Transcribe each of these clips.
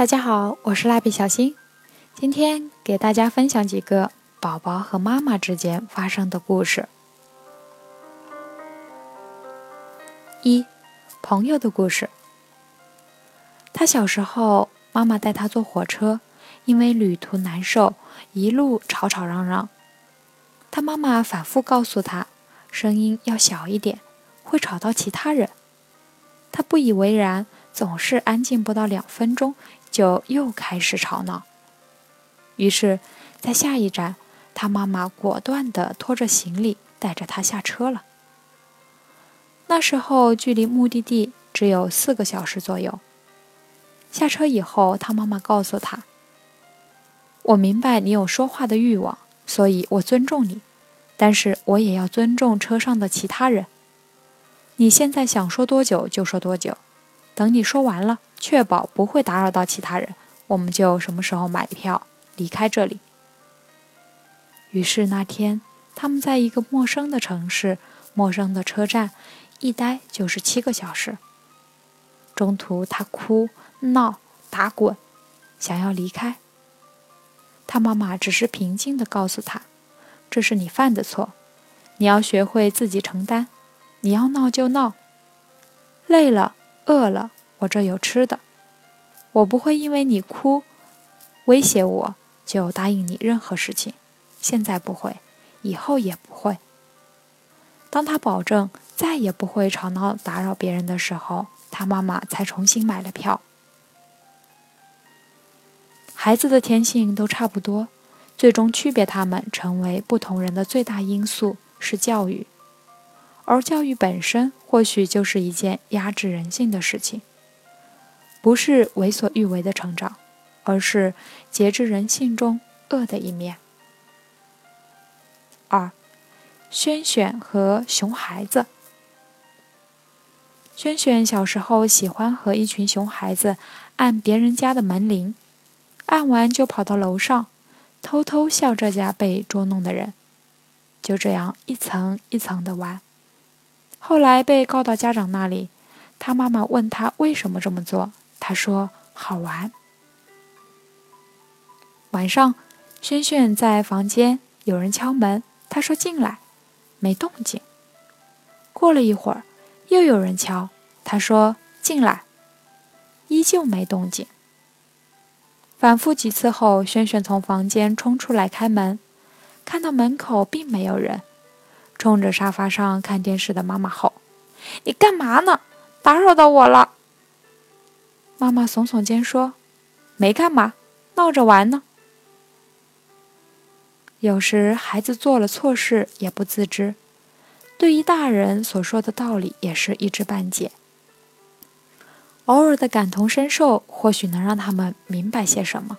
大家好，我是蜡笔小新，今天给大家分享几个宝宝和妈妈之间发生的故事。一，朋友的故事。他小时候，妈妈带他坐火车，因为旅途难受，一路吵吵嚷嚷。他妈妈反复告诉他，声音要小一点，会吵到其他人。他不以为然，总是安静不到两分钟。就又开始吵闹。于是，在下一站，他妈妈果断地拖着行李带着他下车了。那时候距离目的地只有四个小时左右。下车以后，他妈妈告诉他：“我明白你有说话的欲望，所以我尊重你，但是我也要尊重车上的其他人。你现在想说多久就说多久。”等你说完了，确保不会打扰到其他人，我们就什么时候买票离开这里。于是那天，他们在一个陌生的城市、陌生的车站，一待就是七个小时。中途他哭闹打滚，想要离开。他妈妈只是平静地告诉他：“这是你犯的错，你要学会自己承担。你要闹就闹，累了。”饿了，我这有吃的。我不会因为你哭，威胁我就答应你任何事情。现在不会，以后也不会。当他保证再也不会吵闹打扰别人的时候，他妈妈才重新买了票。孩子的天性都差不多，最终区别他们成为不同人的最大因素是教育。而教育本身或许就是一件压制人性的事情，不是为所欲为的成长，而是节制人性中恶的一面。二，轩轩和熊孩子。轩轩小时候喜欢和一群熊孩子按别人家的门铃，按完就跑到楼上，偷偷笑这家被捉弄的人，就这样一层一层的玩。后来被告到家长那里，他妈妈问他为什么这么做，他说好玩。晚上，轩轩在房间，有人敲门，他说进来，没动静。过了一会儿，又有人敲，他说进来，依旧没动静。反复几次后，轩轩从房间冲出来开门，看到门口并没有人。冲着沙发上看电视的妈妈吼：“你干嘛呢？打扰到我了。”妈妈耸耸肩说：“没干嘛，闹着玩呢。”有时孩子做了错事也不自知，对于大人所说的道理也是一知半解。偶尔的感同身受，或许能让他们明白些什么。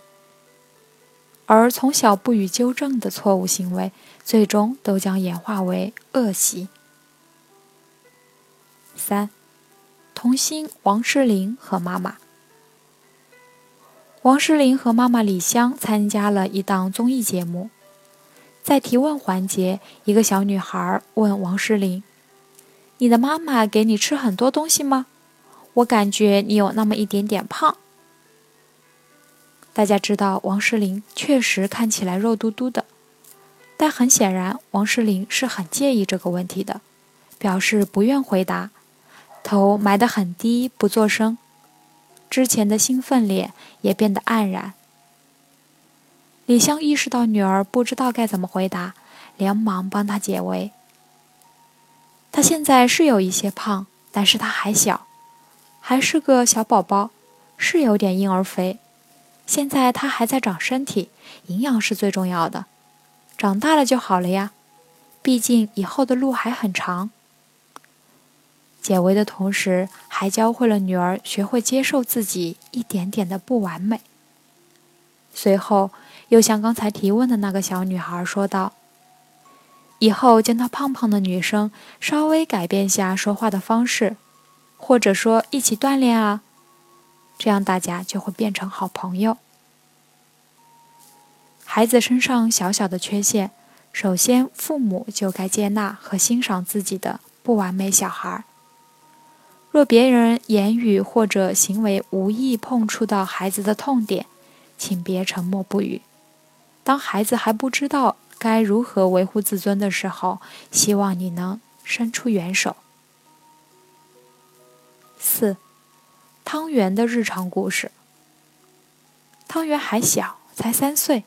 而从小不予纠正的错误行为，最终都将演化为恶习。三，童星王诗龄和妈妈。王诗龄和妈妈李湘参加了一档综艺节目，在提问环节，一个小女孩问王诗龄：“你的妈妈给你吃很多东西吗？我感觉你有那么一点点胖。”大家知道王诗龄确实看起来肉嘟嘟的，但很显然王诗龄是很介意这个问题的，表示不愿回答，头埋得很低不作声，之前的兴奋脸也变得黯然。李湘意识到女儿不知道该怎么回答，连忙帮她解围。她现在是有一些胖，但是她还小，还是个小宝宝，是有点婴儿肥。现在他还在长身体，营养是最重要的。长大了就好了呀，毕竟以后的路还很长。解围的同时，还教会了女儿学会接受自己一点点的不完美。随后，又向刚才提问的那个小女孩说道：“以后见到胖胖的女生，稍微改变下说话的方式，或者说一起锻炼啊。”这样大家就会变成好朋友。孩子身上小小的缺陷，首先父母就该接纳和欣赏自己的不完美小孩。若别人言语或者行为无意碰触到孩子的痛点，请别沉默不语。当孩子还不知道该如何维护自尊的时候，希望你能伸出援手。四，汤圆的日常故事。汤圆还小，才三岁，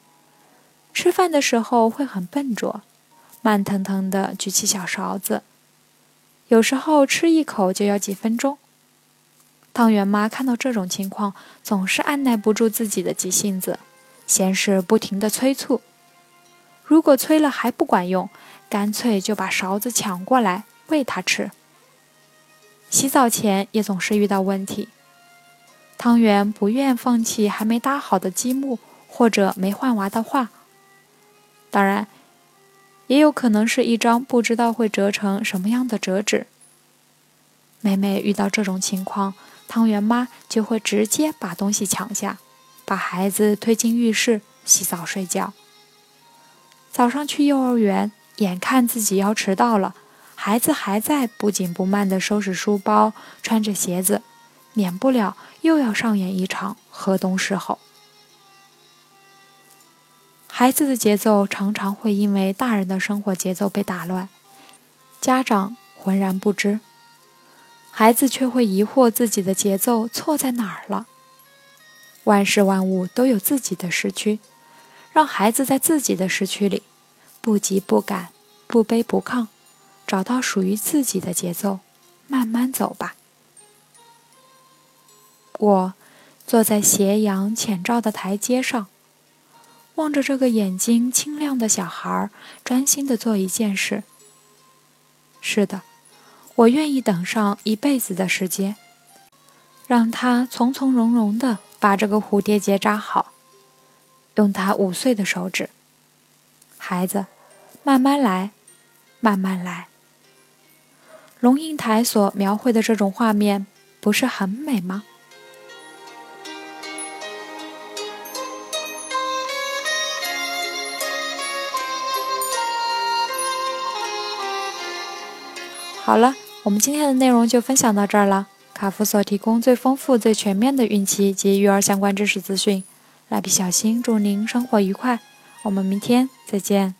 吃饭的时候会很笨拙，慢腾腾地举起小勺子。有时候吃一口就要几分钟。汤圆妈看到这种情况，总是按耐不住自己的急性子，先是不停地催促，如果催了还不管用，干脆就把勺子抢过来喂他吃。洗澡前也总是遇到问题，汤圆不愿放弃还没搭好的积木或者没换娃的画，当然。也有可能是一张不知道会折成什么样的折纸。每每遇到这种情况，汤圆妈就会直接把东西抢下，把孩子推进浴室洗澡睡觉。早上去幼儿园，眼看自己要迟到了，孩子还在不紧不慢地收拾书包、穿着鞋子，免不了又要上演一场河东狮吼。孩子的节奏常常会因为大人的生活节奏被打乱，家长浑然不知，孩子却会疑惑自己的节奏错在哪儿了。万事万物都有自己的时区，让孩子在自己的时区里，不急不赶，不卑不亢，找到属于自己的节奏，慢慢走吧。我坐在斜阳浅照的台阶上。望着这个眼睛清亮的小孩，专心的做一件事。是的，我愿意等上一辈子的时间，让他从从容容的把这个蝴蝶结扎好，用他五岁的手指。孩子，慢慢来，慢慢来。龙应台所描绘的这种画面，不是很美吗？好了，我们今天的内容就分享到这儿了。卡夫所提供最丰富、最全面的孕期及育儿相关知识资讯。蜡笔小新祝您生活愉快，我们明天再见。